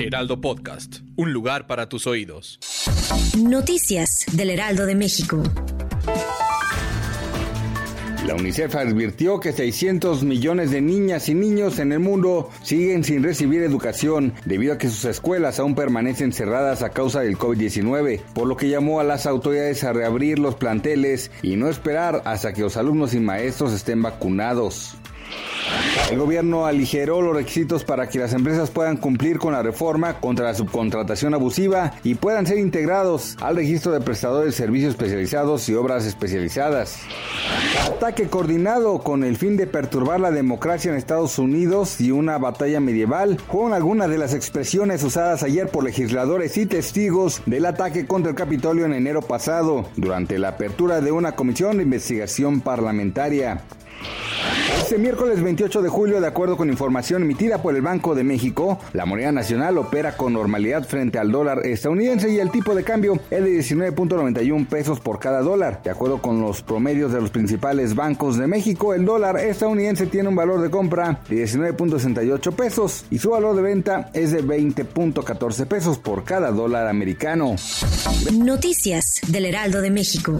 Heraldo Podcast, un lugar para tus oídos. Noticias del Heraldo de México. La UNICEF advirtió que 600 millones de niñas y niños en el mundo siguen sin recibir educación debido a que sus escuelas aún permanecen cerradas a causa del COVID-19, por lo que llamó a las autoridades a reabrir los planteles y no esperar hasta que los alumnos y maestros estén vacunados. El gobierno aligeró los requisitos para que las empresas puedan cumplir con la reforma contra la subcontratación abusiva y puedan ser integrados al registro de prestadores de servicios especializados y obras especializadas. Ataque coordinado con el fin de perturbar la democracia en Estados Unidos y una batalla medieval fueron algunas de las expresiones usadas ayer por legisladores y testigos del ataque contra el Capitolio en enero pasado, durante la apertura de una comisión de investigación parlamentaria. Este miércoles 28 de julio, de acuerdo con información emitida por el Banco de México, la moneda nacional opera con normalidad frente al dólar estadounidense y el tipo de cambio es de 19.91 pesos por cada dólar. De acuerdo con los promedios de los principales bancos de México, el dólar estadounidense tiene un valor de compra de 19.68 pesos y su valor de venta es de 20.14 pesos por cada dólar americano. Noticias del Heraldo de México.